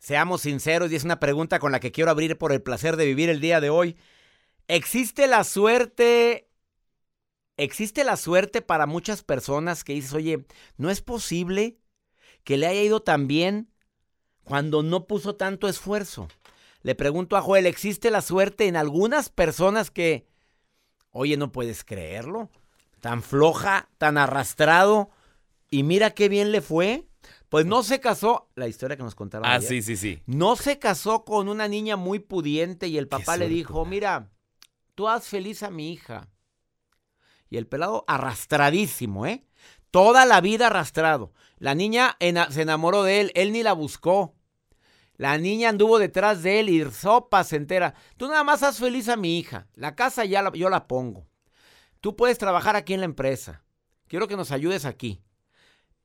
Seamos sinceros y es una pregunta con la que quiero abrir por el placer de vivir el día de hoy. ¿Existe la suerte? ¿Existe la suerte para muchas personas que dices, oye, no es posible que le haya ido tan bien cuando no puso tanto esfuerzo? Le pregunto a Joel, ¿existe la suerte en algunas personas que, oye, no puedes creerlo? Tan floja, tan arrastrado, y mira qué bien le fue. Pues no se casó, la historia que nos contaron. Ah, ayer. sí, sí, sí. No se casó con una niña muy pudiente y el papá le dijo, mira, tú haz feliz a mi hija. Y el pelado arrastradísimo, ¿eh? Toda la vida arrastrado. La niña ena- se enamoró de él, él ni la buscó. La niña anduvo detrás de él y sopa se entera. Tú nada más haz feliz a mi hija. La casa ya la- yo la pongo. Tú puedes trabajar aquí en la empresa. Quiero que nos ayudes aquí.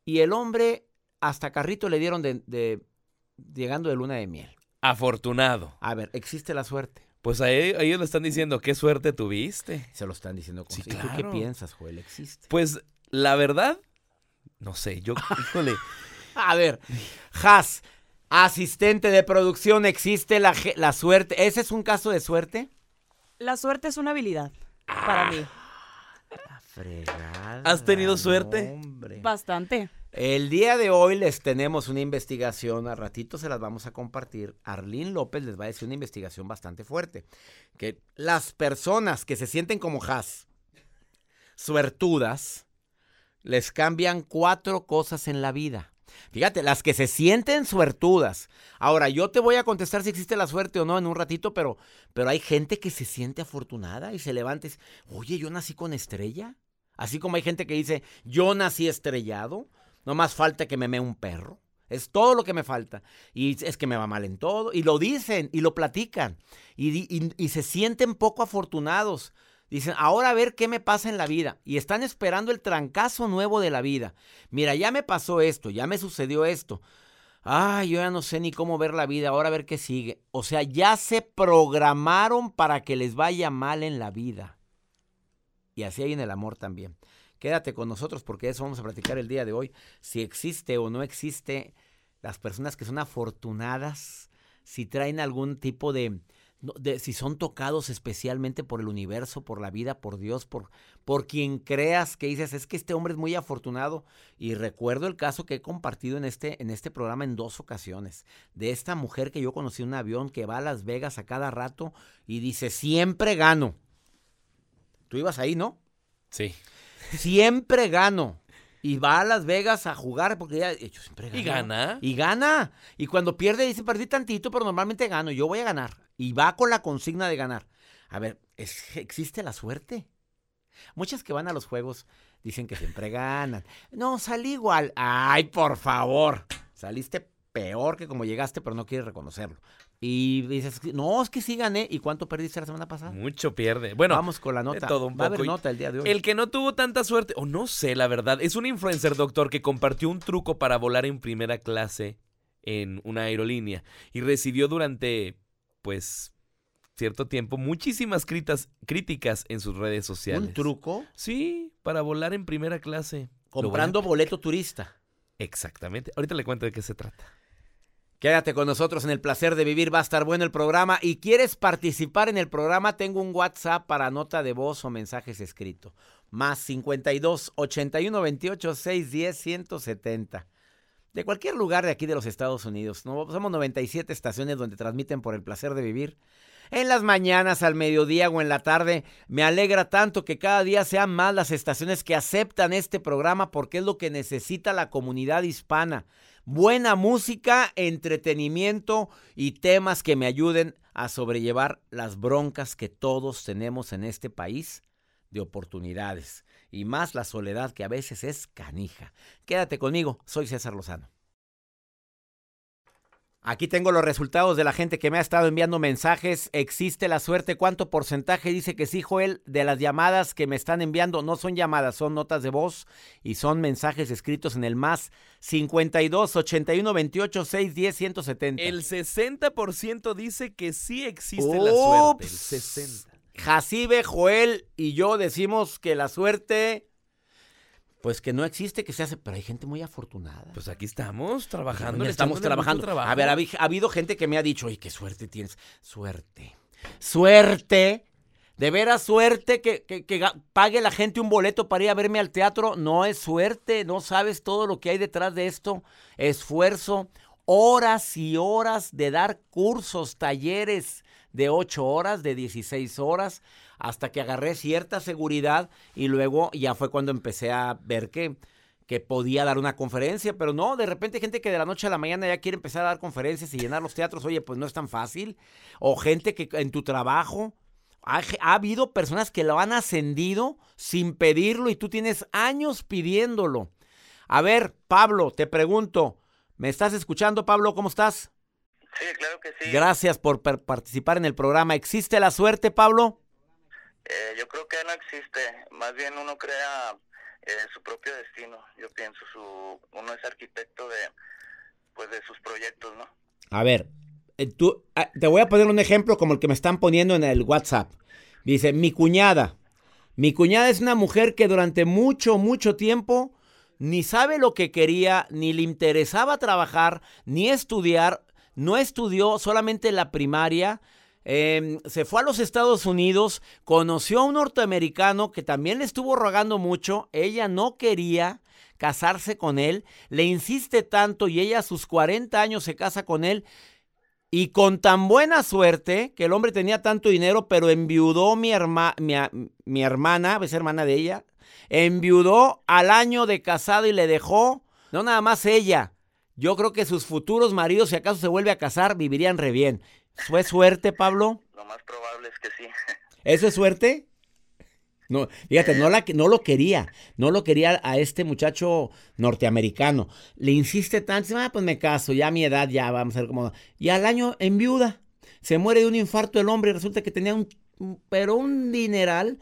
Y el hombre, hasta carrito le dieron de, de- llegando de luna de miel. Afortunado. A ver, existe la suerte. Pues a a ellos le están diciendo, qué suerte tuviste. Se lo están diciendo con Sí, ¿Y tú qué claro. piensas, Joel? ¿Existe? Pues la verdad, no sé, yo, híjole, A ver, Has, asistente de producción, ¿existe la, la suerte? ¿Ese es un caso de suerte? La suerte es una habilidad para mí. La fregada. ¿Has tenido suerte? hombre. Bastante. El día de hoy les tenemos una investigación, a ratito se las vamos a compartir. Arlín López les va a decir una investigación bastante fuerte. Que las personas que se sienten como Has, suertudas, les cambian cuatro cosas en la vida. Fíjate, las que se sienten suertudas. Ahora, yo te voy a contestar si existe la suerte o no en un ratito, pero, pero hay gente que se siente afortunada y se levanta y dice, oye, yo nací con estrella. Así como hay gente que dice, yo nací estrellado, no más falta que me mee un perro. Es todo lo que me falta. Y es que me va mal en todo. Y lo dicen y lo platican. Y, se sienten poco afortunados. Dicen, ahora a ver qué me pasa en la vida. Y están esperando el trancazo nuevo de la vida. Mira, ya me pasó esto, ya me sucedió esto. Ay, yo ya no sé ni cómo ver la vida, ahora a ver qué sigue. O sea, ya se programaron para que les vaya mal en la vida. Y así hay en el amor también. Quédate con nosotros porque eso vamos a platicar el día de hoy. Si existe o no existe las personas que son afortunadas, si traen algún tipo de, de- si son tocados especialmente por el universo, por la vida, por Dios, por, por quien creas que dices, es que este hombre es muy afortunado. Y recuerdo el caso que he compartido en este, en este programa en dos ocasiones, de esta mujer que yo conocí en un avión que va a Las Vegas a cada rato y dice, siempre gano. Tú ibas ahí, ¿no? sí. Siempre gano. Y va a Las Vegas a jugar porque ya, yo siempre gano. ¿Y gana? Y gana. Y cuando pierde dice, perdí tantito, pero normalmente gano. Yo voy a ganar. Y va con la consigna de ganar. A ver, ¿es- ¿existe la suerte? Muchas que van a los juegos dicen que siempre ganan. No, salí igual. Ay, por favor. Saliste peor que como llegaste, pero no quieres reconocerlo. Y dices, no, es que sí gané. ¿Y cuánto perdiste la semana pasada? Mucho pierde. Bueno, Vamos con la nota. todo un Va a haber poco. Nota el día de hoy. el que no tuvo tanta suerte, o no sé, la verdad, es un influencer doctor que compartió un truco para volar en primera clase en una aerolínea y recibió durante, pues, cierto tiempo muchísimas critas- críticas en sus redes sociales. ¿Un truco? Sí, para volar en primera clase. Comprando boleto turista. Exactamente. Ahorita le cuento de qué se trata. Quédate con nosotros en el placer de vivir, va a estar bueno el programa. Y quieres participar en el programa, tengo un WhatsApp para nota de voz o mensajes escritos. Más 52 81 28 610 170. De cualquier lugar de aquí de los Estados Unidos. No, somos 97 estaciones donde transmiten por el placer de vivir. En las mañanas, al mediodía o en la tarde, me alegra tanto que cada día sean más las estaciones que aceptan este programa porque es lo que necesita la comunidad hispana buena música, entretenimiento y temas que me ayuden a sobrellevar las broncas que todos tenemos en este país de oportunidades y más la soledad que a veces es canija. Quédate conmigo, soy César Lozano. Aquí tengo los resultados de la gente que me ha estado enviando mensajes. ¿Existe la suerte? ¿Cuánto porcentaje dice que sí, Joel? De las llamadas que me están enviando, no son llamadas, son notas de voz y son mensajes escritos en el más 52 81 28 6 10 170. El 60% dice que sí existe la suerte. El Ups. 60. Jacibe, Joel y yo decimos que la suerte pues que no existe, que se hace, pero hay gente muy afortunada. Pues aquí estamos trabajando. Ya estamos trabajando. A ver, ha, ha habido gente que me ha dicho, oye, qué suerte tienes. Suerte. Suerte. De veras suerte que, que, que, pague la gente un boleto para ir a verme al teatro. No es suerte, no sabes todo lo que hay detrás de esto. Esfuerzo, horas y horas de dar cursos, talleres de 8 horas, de 16 horas, hasta que agarré cierta seguridad y luego ya fue cuando empecé a ver que, que podía dar una conferencia, pero no, de repente gente que de la noche a la mañana ya quiere empezar a dar conferencias y llenar los teatros, oye, pues no es tan fácil. O gente que en tu trabajo ha, habido personas que lo han ascendido sin pedirlo y tú tienes años pidiéndolo. A ver, Pablo, te pregunto, ¿me estás escuchando, Pablo? ¿Cómo estás? Sí, claro que sí. Gracias por participar en el programa. ¿Existe la suerte, Pablo? Eh, yo creo que no existe. Más bien uno crea eh, su propio destino. Yo pienso, su, uno es arquitecto de, pues, de sus proyectos, ¿no? A ver, eh, tú, ah, te voy a poner un ejemplo como el que me están poniendo en el WhatsApp. Dice, mi cuñada. Mi cuñada es una mujer que durante mucho, mucho tiempo ni sabe lo que quería, ni le interesaba trabajar, ni estudiar. No estudió solamente la primaria. Em, se fue a los Estados Unidos, conoció a un norteamericano que también le estuvo rogando mucho. Ella no quería casarse con él, le insiste tanto y ella a sus 40 años se casa con él y con tan buena suerte que el hombre tenía tanto dinero, pero enviudó mi, mi, hermana, es hermana de ella, enviudó al año de casado y le dejó, no nada más ella, yo creo que sus futuros maridos, si acaso se vuelve a casar, vivirían re bien. ¿Fue suerte, Pablo? Lo más probable es que sí. ¿Eso es suerte? No, fíjate, no, la, no lo quería, no lo quería a este muchacho norteamericano. Le insiste tanto, ah, pues me caso, ya a mi edad, ya vamos a ver cómo. Y al año en viuda, se muere de un infarto el hombre y resulta que tenía un, pero un dineral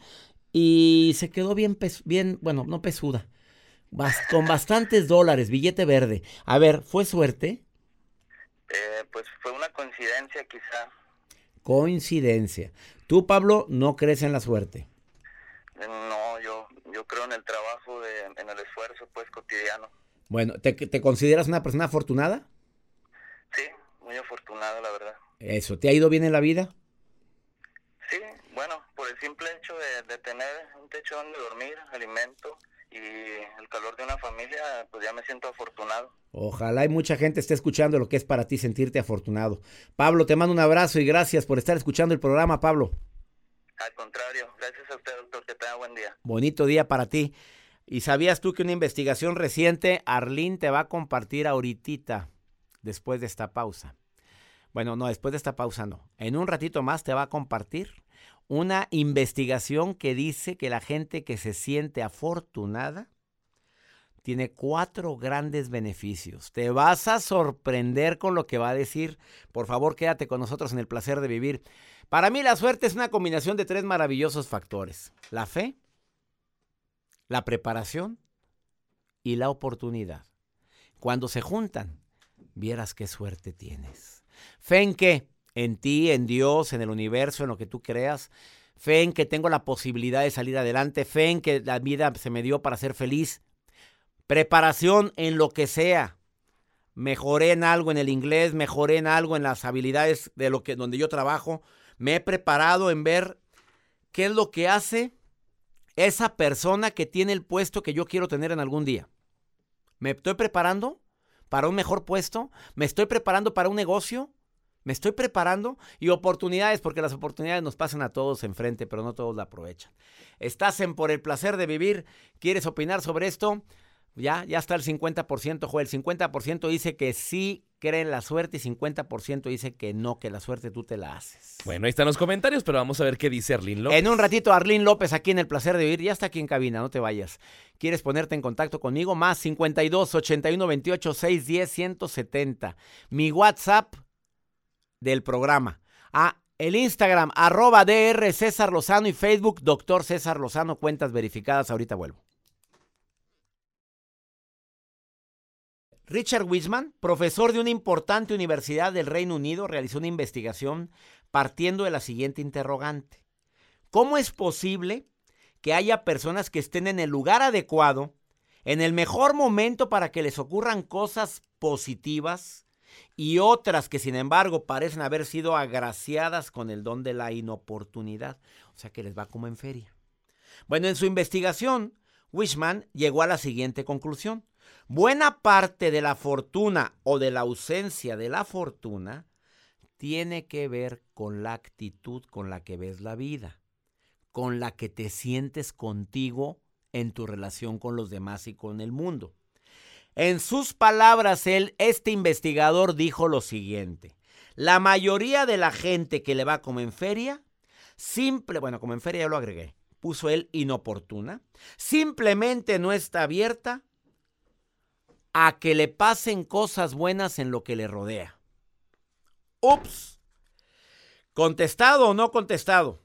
y se quedó bien, bien bueno, no pesuda, con bastantes dólares, billete verde. A ver, ¿fue suerte? Eh, pues fue una coincidencia quizá. Coincidencia. Tú, Pablo, no crees en la suerte. No, yo, yo creo en el trabajo, de, en el esfuerzo, pues, cotidiano. Bueno, ¿te, ¿te consideras una persona afortunada? Sí, muy afortunada, la verdad. Eso, ¿te ha ido bien en la vida? Sí, bueno, por el simple hecho de, de tener un techo donde dormir, alimento y el calor de una familia, pues ya me siento afortunado. Ojalá hay mucha gente esté escuchando lo que es para ti sentirte afortunado. Pablo, te mando un abrazo y gracias por estar escuchando el programa, Pablo. Al contrario, gracias a usted, doctor. Que tenga buen día. Bonito día para ti. ¿Y sabías tú que una investigación reciente, Arlín te va a compartir ahorita, después de esta pausa? Bueno, no, después de esta pausa no. En un ratito más te va a compartir una investigación que dice que la gente que se siente afortunada tiene cuatro grandes beneficios. Te vas a sorprender con lo que va a decir. Por favor, quédate con nosotros en el placer de vivir. Para mí la suerte es una combinación de tres maravillosos factores. La fe, la preparación y la oportunidad. Cuando se juntan, vieras qué suerte tienes. Fe en qué? En ti, en Dios, en el universo, en lo que tú creas. Fe en que tengo la posibilidad de salir adelante. Fe en que la vida se me dio para ser feliz. Preparación en lo que sea. Mejoré en algo en el inglés, mejoré en algo en las habilidades de lo que donde yo trabajo. Me he preparado en ver qué es lo que hace esa persona que tiene el puesto que yo quiero tener en algún día. Me estoy preparando para un mejor puesto, me estoy preparando para un negocio, me estoy preparando y oportunidades, porque las oportunidades nos pasan a todos enfrente, pero no todos la aprovechan. Estás en Por el placer de vivir, ¿quieres opinar sobre esto? Ya, ya está el 50%, Joel. El 50% dice que sí cree en la suerte y 50% dice que no, que la suerte tú te la haces. Bueno, ahí están los comentarios, pero vamos a ver qué dice Arlín López. En un ratito, Arlín López aquí en El Placer de Vivir. Ya está aquí en cabina, no te vayas. ¿Quieres ponerte en contacto conmigo? Más 52 81 28 610 170. Mi WhatsApp del programa. Ah, el Instagram, arroba DR César Lozano y Facebook, Doctor César Lozano, cuentas verificadas. Ahorita vuelvo. Richard Wiseman, profesor de una importante universidad del Reino Unido, realizó una investigación partiendo de la siguiente interrogante. ¿Cómo es posible que haya personas que estén en el lugar adecuado, en el mejor momento para que les ocurran cosas positivas y otras que sin embargo parecen haber sido agraciadas con el don de la inoportunidad. O sea que les va como en feria. Bueno, en su investigación, Wishman llegó a la siguiente conclusión. Buena parte de la fortuna o de la ausencia de la fortuna tiene que ver con la actitud con la que ves la vida, con la que te sientes contigo en tu relación con los demás y con el mundo. En sus palabras, él, este investigador dijo lo siguiente. La mayoría de la gente que le va como en feria, simple, bueno, como en feria ya lo agregué, puso él inoportuna, simplemente no está abierta a que le pasen cosas buenas en lo que le rodea. Ups. ¿Contestado o no contestado?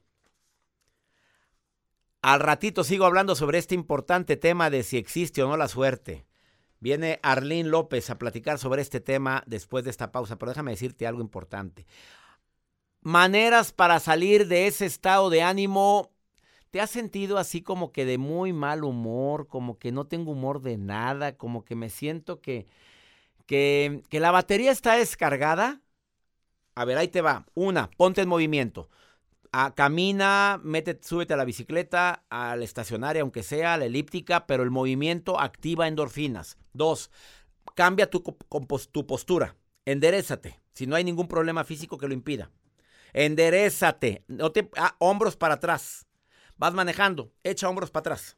Al ratito sigo hablando sobre este importante tema de si existe o no la suerte. Viene Arlene López a platicar sobre este tema después de esta pausa, pero déjame decirte algo importante. Maneras para salir de ese estado de ánimo. ¿Te has sentido así como que de muy mal humor, como que no tengo humor de nada, como que me siento que, que, que la batería está descargada? A ver, ahí te va. Una, ponte en movimiento. Ah, camina, mete, súbete a la bicicleta, a la estacionaria, aunque sea, a la elíptica, pero el movimiento activa endorfinas. Dos, cambia tu, tu postura. Enderezate, si no hay ningún problema físico que lo impida. Enderezate, no te, ah, hombros para atrás. Vas manejando, echa hombros para atrás.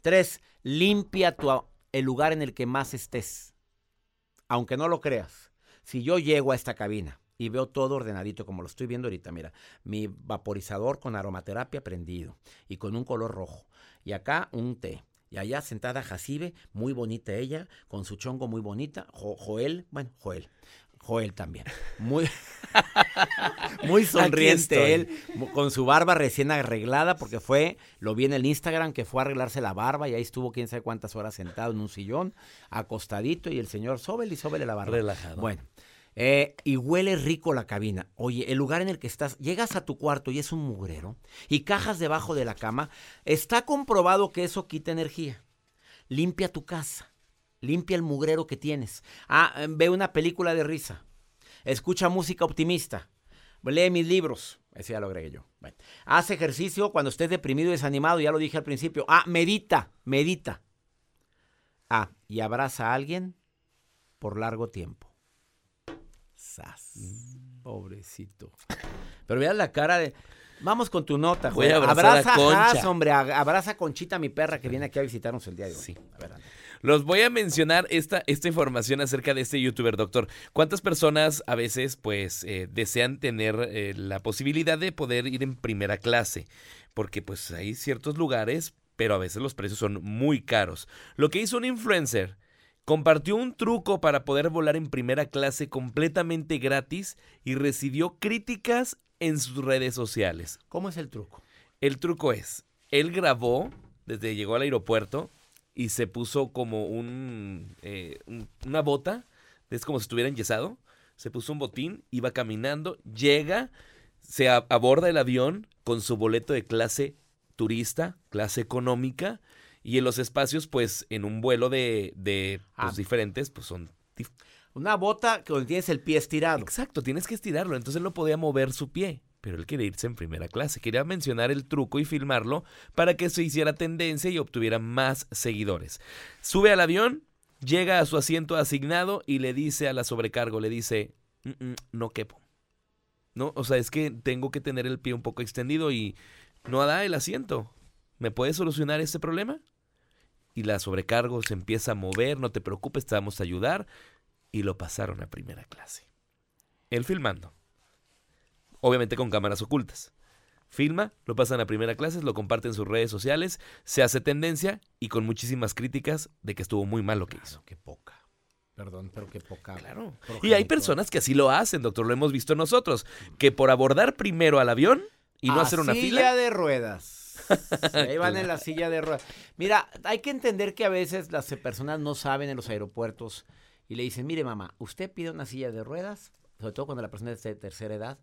Tres, limpia tu, el lugar en el que más estés. Aunque no lo creas. Si yo llego a esta cabina y veo todo ordenadito como lo estoy viendo ahorita. Mira, mi vaporizador con aromaterapia prendido y con un color rojo. Y acá un té. Y allá sentada Jacibe, muy bonita ella, con su chongo muy bonita. Joel, bueno, Joel. Joel también. Muy, muy sonriente él, con su barba recién arreglada, porque fue, lo vi en el Instagram, que fue a arreglarse la barba y ahí estuvo quién sabe cuántas horas sentado en un sillón, acostadito, y el señor Sobel y Sobel la barba. Relajado. Bueno, eh, y huele rico la cabina. Oye, el lugar en el que estás, llegas a tu cuarto y es un mugrero y cajas debajo de la cama, está comprobado que eso quita energía. Limpia tu casa, limpia el mugrero que tienes. Ah, eh, ve una película de risa, escucha música optimista, lee mis libros. Ese ya lo agregué yo. haz ejercicio cuando estés deprimido y desanimado, ya lo dije al principio. Ah, medita, medita. Ah, y abraza a alguien por largo tiempo. Mm. Pobrecito. Pero veas la cara de. Vamos con tu nota, a abraza a Concha. hombre. Abraza a Conchita, mi perra, que viene aquí a visitarnos el día de hoy. Sí. A ver, Los voy a mencionar esta, esta información acerca de este youtuber, doctor. ¿Cuántas personas a veces, pues, eh, desean tener eh, la posibilidad de poder ir en primera clase? Porque, pues, hay ciertos lugares, pero a veces los precios son muy caros. Lo que hizo un influencer Compartió un truco para poder volar en primera clase completamente gratis y recibió críticas en sus redes sociales. ¿Cómo es el truco? El truco es, él grabó desde llegó al aeropuerto y se puso como un, eh, una bota, es como si estuviera enyesado, se puso un botín, iba caminando, llega, se aborda el avión con su boleto de clase turista, clase económica, y en los espacios, pues, en un vuelo de, de pues, ah. diferentes, pues son... Una bota donde tienes el pie estirado. Exacto, tienes que estirarlo. Entonces él no podía mover su pie. Pero él quería irse en primera clase. Quería mencionar el truco y filmarlo para que se hiciera tendencia y obtuviera más seguidores. Sube al avión, llega a su asiento asignado y le dice a la sobrecargo, le dice, mm, mm, no quepo. No, o sea, es que tengo que tener el pie un poco extendido y no da el asiento. ¿Me puedes solucionar este problema? Y la sobrecargo se empieza a mover, no te preocupes, te vamos a ayudar. Y lo pasaron a primera clase. Él filmando. Obviamente con cámaras ocultas. Filma, lo pasan a primera clase, lo comparte en sus redes sociales, se hace tendencia y con muchísimas críticas de que estuvo muy mal lo que hizo. Qué poca. Perdón, pero qué poca. Claro. Y hay personas que así lo hacen, doctor, lo hemos visto nosotros, que por abordar primero al avión y no hacer una fila. de ruedas Ahí van en la silla de ruedas. Mira, hay que entender que a veces las personas no saben en los aeropuertos y le dicen, mire mamá, usted pide una silla de ruedas, sobre todo cuando la persona es de tercera edad,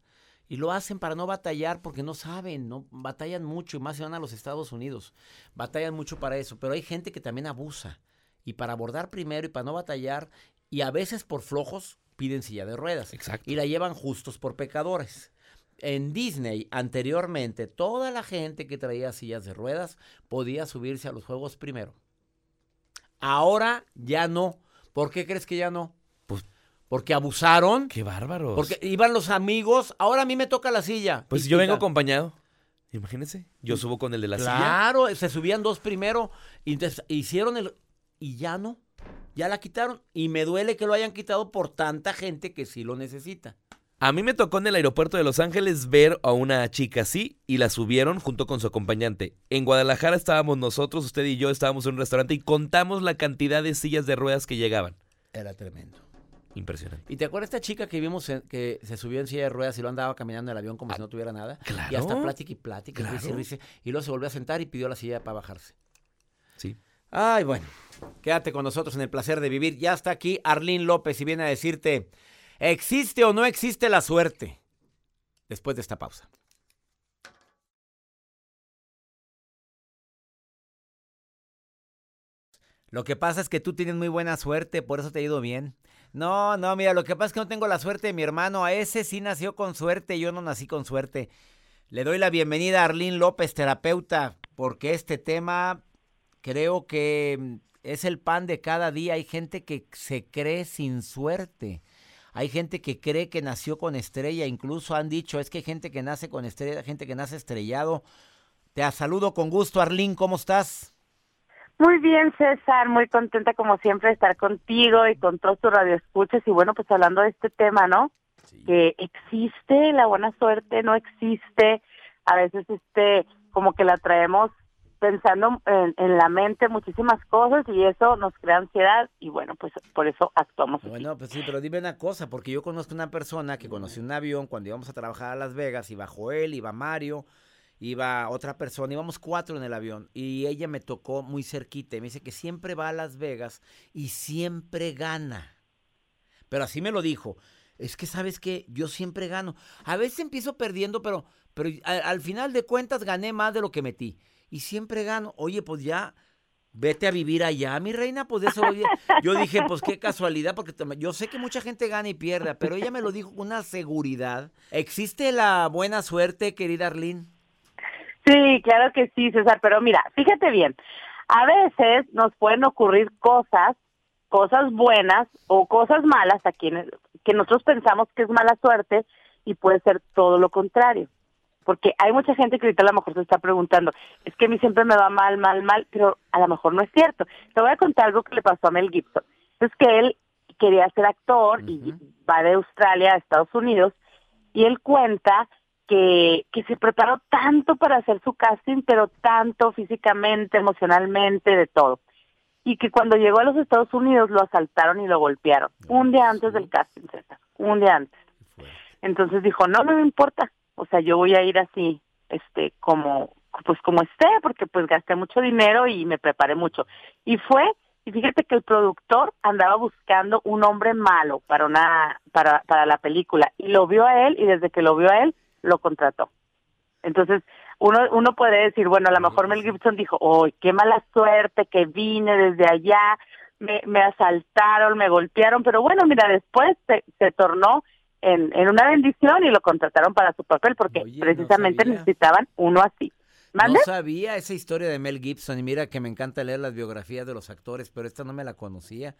y lo hacen para no batallar porque no saben, no batallan mucho y más se van a los Estados Unidos. Batallan mucho para eso, pero hay gente que también abusa Y para abordar primero y para no batallar, y a veces por flojos piden silla de ruedas. Exacto. Y la llevan justos por pecadores. En Disney, anteriormente, toda la gente que traía sillas de ruedas podía subirse a los juegos primero. Ahora ya no. ¿Por qué crees que ya no? Pues- porque abusaron. Qué bárbaros. Porque iban los amigos. Ahora a mí me toca la silla. Pues yo vengo acompañado. Imagínense. Yo subo con el de la silla. Claro, se subían dos primero. Y entonces hicieron el. Y ya no. Ya la quitaron. Y me duele que lo hayan quitado por tanta gente que sí lo necesita. A mí me tocó en el aeropuerto de Los Ángeles ver a una chica así y la subieron junto con su acompañante. En Guadalajara estábamos nosotros, usted y yo estábamos en un restaurante y contamos la cantidad de sillas de ruedas que llegaban. Era tremendo. Impresionante. ¿Y te acuerdas esta chica que vimos en- que se subió en silla de ruedas y lo andaba caminando en el avión como si no tuviera nada? claro. Y hasta plática y plática, y risa y Claro. risa, y luego se volvió a sentar y pidió la silla para bajarse. Sí. Ay, bueno. Quédate con nosotros en el placer de vivir. Ya está aquí Arlín López y viene a decirte, ¿existe o no existe la suerte? Después de esta pausa. Lo que pasa es que tú tienes muy buena suerte, por eso te ha ido bien. No, no, mira, lo que pasa es que no tengo la suerte de mi hermano. A ese sí nació con suerte, yo no nací con suerte. Le doy la bienvenida a Arlín López, terapeuta, porque este tema creo que mm, es el pan de cada día. Hay gente que se cree sin suerte. Hay gente que cree que nació con estrella. Incluso han dicho, es que hay gente que nace con estrella, gente que nace estrellado. Te saludo con gusto, Arlín, ¿cómo estás? Muy bien, César, muy contenta como siempre de estar contigo y con todos tus radioescuchas. Y bueno, pues hablando de este tema, ¿no? Que existe la buena suerte, no existe. A veces, este, como que la traemos pensando en, en la mente muchísimas cosas y eso nos crea ansiedad y bueno, pues por eso actuamos. Bueno, pues sí, pero dime una cosa, porque yo conozco una persona que conoció un avión cuando íbamos a trabajar a Las Vegas, iba Joel, iba Mario, iba otra persona, íbamos cuatro en el avión y ella me tocó muy cerquita y me dice que siempre va a Las Vegas y siempre gana. Pero así me lo dijo. Es que sabes que yo siempre gano. A veces empiezo perdiendo, pero, pero al final de cuentas gané más de lo que metí. Y siempre gano. Oye, pues ya, vete a vivir allá, mi reina. Pues de eso oye, yo dije, pues qué casualidad, porque yo sé que mucha gente gana y pierde, pero ella me lo dijo con una seguridad. ¿Existe la buena suerte, querida Arlene? Sí, claro que sí, César, pero mira, fíjate bien, a veces nos pueden ocurrir cosas, cosas buenas o cosas malas a quienes que nosotros pensamos que es mala suerte y puede ser todo lo contrario. Porque hay mucha gente que ahorita a lo mejor se está preguntando, es que a mí siempre me va mal, mal, mal, pero a lo mejor no es cierto. Te voy a contar algo que le pasó a Mel Gibson. Es que él quería ser actor y va de Australia a Estados Unidos y él cuenta que, que se preparó tanto para hacer su casting, pero tanto físicamente, emocionalmente, de todo. Y que cuando llegó a los Estados Unidos lo asaltaron y lo golpearon. Un día antes del casting, César. Un día antes. Entonces dijo, no, no me importa. O sea, yo voy a ir así, este, como, pues como esté, porque pues gasté mucho dinero y me preparé mucho. Y fue, y fíjate que el productor andaba buscando un hombre malo para una, para, para la película. Y lo vio a él, y desde que lo vio a él, lo contrató. Entonces, uno, uno puede decir, bueno, a lo mejor Mel Gibson dijo, ¡ay, qué mala suerte que vine desde allá! Me, me asaltaron, me golpearon, pero bueno, mira, después se, se tornó en, en una bendición y lo contrataron para su papel porque Oye, no precisamente sabía. necesitaban uno así. ¿Mande? No sabía esa historia de Mel Gibson y mira que me encanta leer las biografías de los actores, pero esta no me la conocía.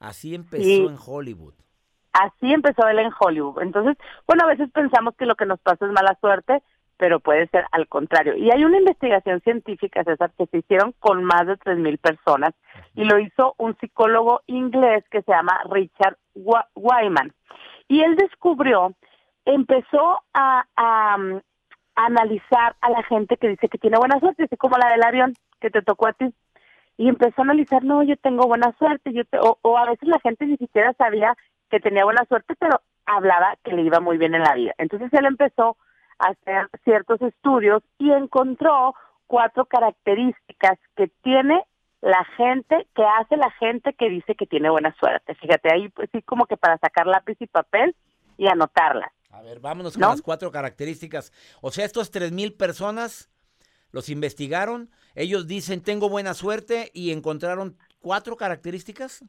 Así empezó Sí. en Hollywood. Así empezó él en Hollywood. Entonces, bueno, a veces pensamos que lo que nos pasa es mala suerte, pero puede ser al contrario. Y hay una investigación científica, César, que se hicieron con más de 3.000 personas y lo hizo un psicólogo inglés que se llama Richard Wyman. Y él descubrió, empezó a, um, analizar a la gente que dice que tiene buena suerte, así como la del avión que te tocó a ti. Y empezó a analizar, no, yo tengo buena suerte, yo te- o, o a veces la gente ni siquiera sabía que tenía buena suerte, pero hablaba que le iba muy bien en la vida. Entonces él empezó a hacer ciertos estudios y encontró cuatro características que tiene la gente, que hace la gente que dice que tiene buena suerte. Fíjate, ahí pues sí como que para sacar lápiz y papel y anotarlas. A ver, vámonos con ¿No? las cuatro características. O sea, estos tres mil personas los investigaron. Ellos dicen, tengo buena suerte y encontraron cuatro características.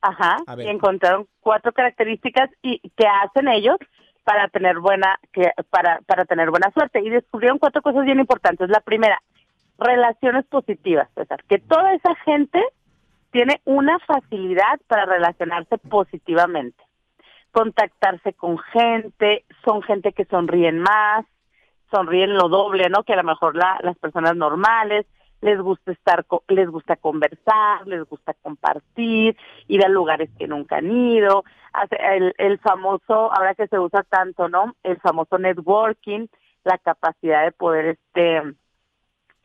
Ajá, y encontraron cuatro características y que hacen ellos para tener buena que para para tener buena suerte y descubrieron cuatro cosas bien importantes. La primera, relaciones positivas, César, que toda esa gente tiene una facilidad para relacionarse positivamente. Contactarse con gente, son gente que sonríen más, sonríen lo doble, ¿no? Que a lo mejor la- las personas normales les gusta estar, les gusta conversar, les gusta compartir, ir a lugares que nunca han ido, el, el famoso, ahora que se usa tanto, ¿no? El famoso networking, la capacidad de poder, este,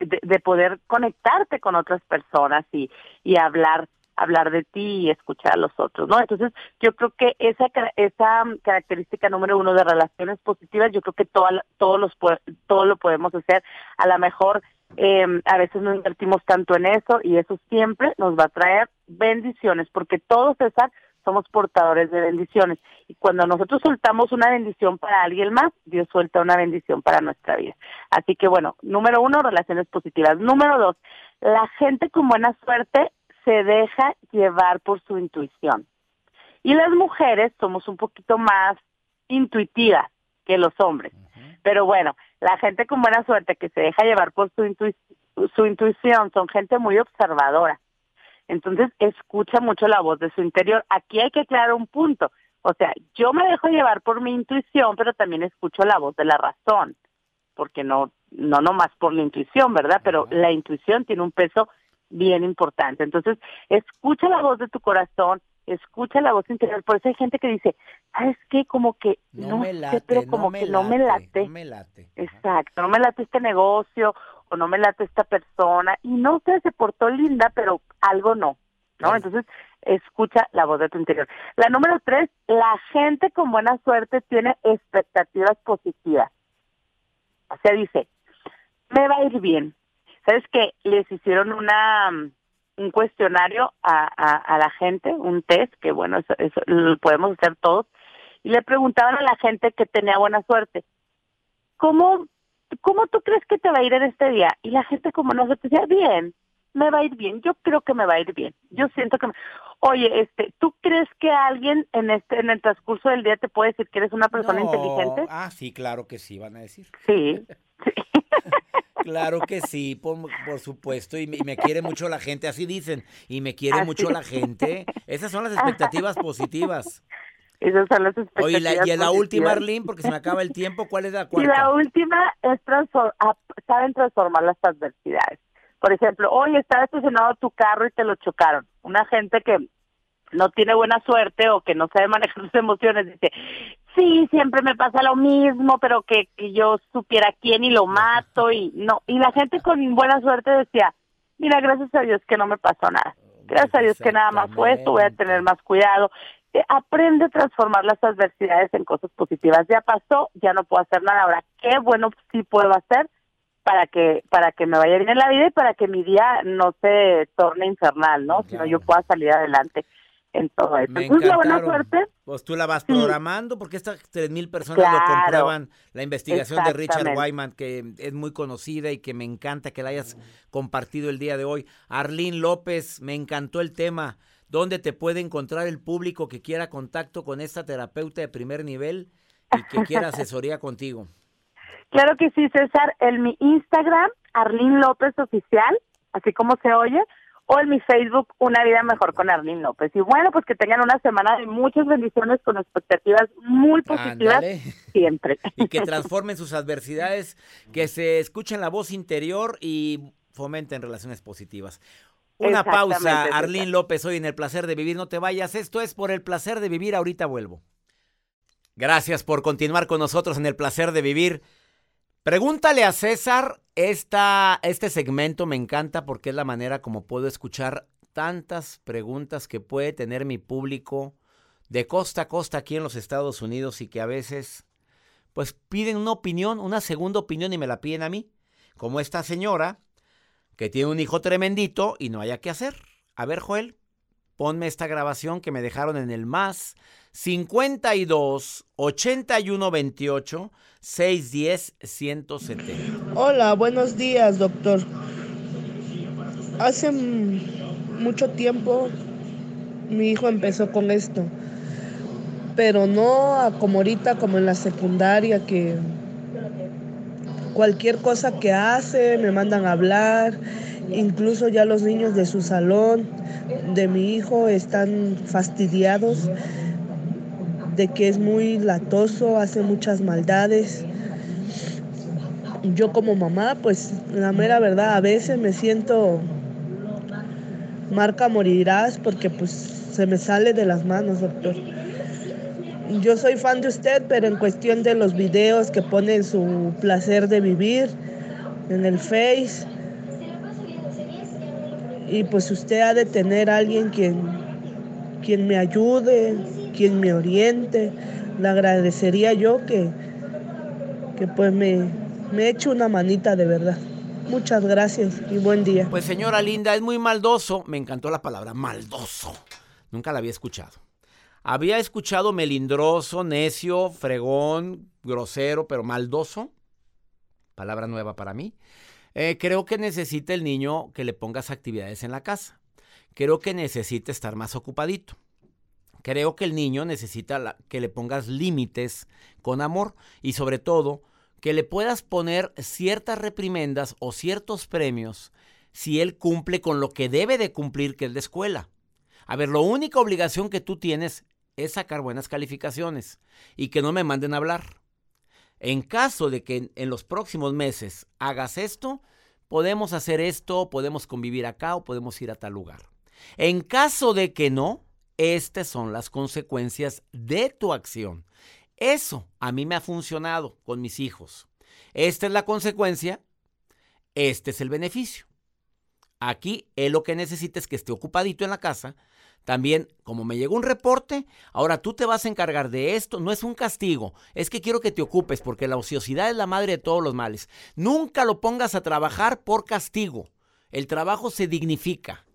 de, de poder conectarte con otras personas y, y hablar hablar de ti y escuchar a los otros, ¿no? Entonces, yo creo que esa esa mm, característica número uno de relaciones positivas, yo creo que toda, todos los todo lo podemos hacer. A lo mejor eh, a veces no invertimos tanto en eso y eso siempre nos va a traer bendiciones, porque todos, César, somos portadores de bendiciones. Y cuando nosotros soltamos una bendición para alguien más, Dios suelta una bendición para nuestra vida. Así que bueno, número uno, relaciones positivas. Número dos, la gente con buena suerte se deja llevar por su intuición. Y las mujeres somos un poquito más intuitivas que los hombres. Pero bueno, la gente con buena suerte que se deja llevar por su, intui- su intuición son gente muy observadora. Entonces, escucha mucho la voz de su interior. Aquí hay que aclarar un punto. O sea, yo me dejo llevar por mi intuición, pero también escucho la voz de la razón. Porque no, no nomás por la intuición, ¿verdad? Pero la intuición tiene un peso bien importante. Entonces, escucha la voz de tu corazón, escucha la voz interior. Por eso hay gente que dice, ¿sabes qué? Como que No, no, me sé, late, pero como que no me late. No me late. Exacto, no me late este negocio o no me late esta persona y no sé, se portó linda, pero algo no, ¿no? Entonces, escucha la voz de tu interior. La número tres, la gente con buena suerte tiene expectativas positivas. O sea, dice, me va a ir bien. ¿Sabes qué? Les hicieron una mm, un cuestionario a, a, a la gente, un test, que bueno, eso, eso lo podemos hacer todos, y le preguntaban a la gente que tenía buena suerte, ¿cómo, ¿cómo tú crees que te va a ir en este día? Y la gente como no se decía, bien, me va a ir bien, yo creo que me va a ir bien, yo siento que me... Oye, este, ¿tú crees que alguien en este en el transcurso del día te puede decir que eres una persona No, inteligente? Ah, sí, claro que sí, van a decir. Sí, sí. Claro que sí, por, por supuesto. Y me, y me quiere mucho la gente, así dicen. Y me quiere Así mucho la gente. Esas son las expectativas positivas. Esas son las expectativas Oye, la- y la última. Arlene, porque se me acaba el tiempo, ¿cuál es la Y cuarta? la última es transfor- ap- saben transformar las adversidades. Por ejemplo, hoy estaba estacionado tu carro y te lo chocaron. Una gente que no tiene buena suerte o que no sabe manejar sus emociones dice, sí, siempre me pasa lo mismo, pero que, que yo supiera quién y lo mato y no. Y la gente con buena suerte decía, mira, gracias a Dios que no me pasó nada. Gracias a Dios que nada más fue esto, voy a tener más cuidado. Aprende a transformar las adversidades en cosas positivas. Ya pasó, ya no puedo hacer nada. Ahora, qué bueno sí puedo hacer para que para que me vaya bien en la vida y para que mi día no se torne infernal, ¿no? Sino yo pueda salir adelante en todo eso. Me Entonces, la buena suerte, Pues tú la vas Sí. programando porque estas tres mil personas lo comprueban. La investigación de Richard. Wyman, que es muy conocida y que me encanta que la hayas compartido el día de hoy. Arlene López, me encantó el tema. ¿Dónde te puede encontrar el público que quiera contacto con esta terapeuta de primer nivel y que quiera asesoría contigo? claro que sí, César, en mi Instagram, Arlene López Oficial, así como se oye, o en mi Facebook, Una Vida Mejor con Arlene López. Y bueno, pues que tengan una semana de muchas bendiciones con expectativas muy positivas siempre. y que transformen sus adversidades, que se escuchen la voz interior y fomenten relaciones positivas. Una pausa. Arlene López, hoy en El Placer de Vivir, no te vayas, esto es por el placer de vivir, ahorita vuelvo. Gracias por continuar con nosotros en El Placer de Vivir. Pregúntale a César, esta, este segmento me encanta porque es la manera como puedo escuchar tantas preguntas que puede tener mi público de costa a costa aquí en los Estados Unidos y que a veces pues piden una opinión, una segunda opinión y me la piden a mí. Como esta señora que tiene un hijo tremendito y no haya qué hacer. A ver, Joel, ponme esta grabación que me dejaron en el más 52 81 28 610 170. Hola, buenos días, doctor. Hace mucho tiempo mi hijo empezó con esto, pero no como ahorita, como en la secundaria, que cualquier cosa que hace me mandan a hablar, incluso ya los niños de su salón, de mi hijo, están fastidiados de que es muy latoso, hace muchas maldades. Yo como mamá, pues la mera verdad, a veces me siento marca morirás porque pues se me sale de las manos, doctor. Yo soy fan de usted, pero en cuestión de los videos que pone su placer de vivir en el Face, y pues usted ha de tener a alguien quien, quien me ayude, quien me oriente. Le agradecería yo que, que pues me, me eche una manita de verdad. Muchas gracias y buen día. Pues señora Linda, es muy maldoso. Me encantó la palabra maldoso. Nunca la había escuchado. Había escuchado melindroso, necio, fregón, grosero, pero maldoso. Palabra nueva para mí. Eh, creo que necesita el niño que le pongas actividades en la casa. Creo que necesita estar más ocupadito. Creo que el niño necesita que le pongas límites con amor y sobre todo que le puedas poner ciertas reprimendas o ciertos premios si él cumple con lo que debe de cumplir, que es la escuela. A ver, la única obligación que tú tienes es sacar buenas calificaciones y que no me manden a hablar. En caso de que en los próximos meses hagas esto, podemos hacer esto, podemos convivir acá o podemos ir a tal lugar. En caso de que no, estas son las consecuencias de tu acción. Eso a mí me ha funcionado con mis hijos. Esta es la consecuencia, este es el beneficio. Aquí él lo que necesita es que esté ocupadito en la casa también, como me llegó un reporte, ahora tú te vas a encargar de esto. No es un castigo, es que quiero que te ocupes porque la ociosidad es la madre de todos los males. Nunca lo pongas a trabajar por castigo. El trabajo se dignifica.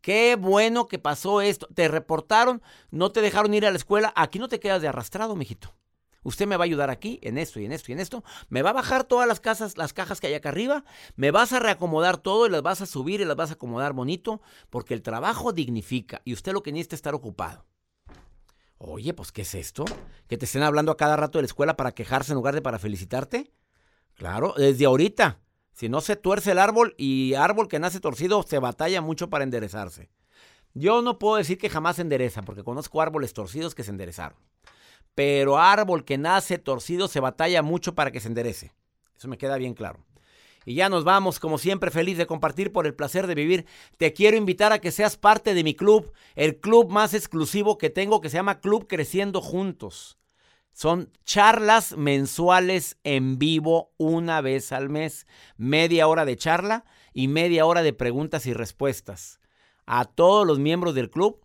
Qué bueno que pasó esto. Te reportaron, no te dejaron ir a la escuela. Aquí no te quedas de arrastrado, mijito. Usted me va a ayudar aquí, en esto y en esto y en esto. Me va a bajar todas las casas, las cajas que hay acá arriba. Me vas a reacomodar todo y las vas a subir y las vas a acomodar bonito. Porque el trabajo dignifica y usted lo que necesita es estar ocupado. Oye, pues, ¿qué es esto? ¿Que te estén hablando a cada rato de la escuela para quejarse en lugar de para felicitarte? Claro, desde ahorita. Si no se tuerce el árbol y árbol que nace torcido se batalla mucho para enderezarse. Yo no puedo decir que jamás se endereza, porque conozco árboles torcidos que se enderezaron pero árbol que nace torcido se batalla mucho para que se enderece. Eso me queda bien claro. Y ya nos vamos, como siempre, feliz de compartir por el placer de vivir. Te quiero invitar a que seas parte de mi club, el club más exclusivo que tengo que se llama Club Creciendo Juntos. Son charlas mensuales en vivo una vez al mes, media hora de charla y media hora de preguntas y respuestas. A todos los miembros del club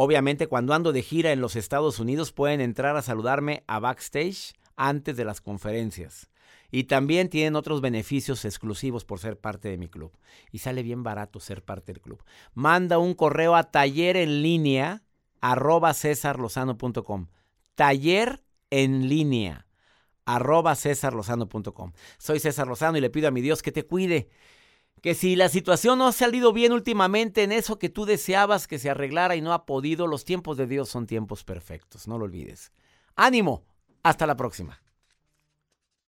Obviamente cuando ando de gira en los Estados Unidos pueden entrar a saludarme a backstage antes de las conferencias. Y también tienen otros beneficios exclusivos por ser parte de mi club. Y sale bien barato ser parte del club. Manda un correo a taller en línea arroba cesarlozano.com. Taller en línea arroba cesarlozano.com. Soy César Lozano y le pido a mi Dios que te cuide que si la situación no ha salido bien últimamente en eso que tú deseabas que se arreglara y no ha podido, los tiempos de Dios son tiempos perfectos, no lo olvides. Ánimo, hasta la próxima.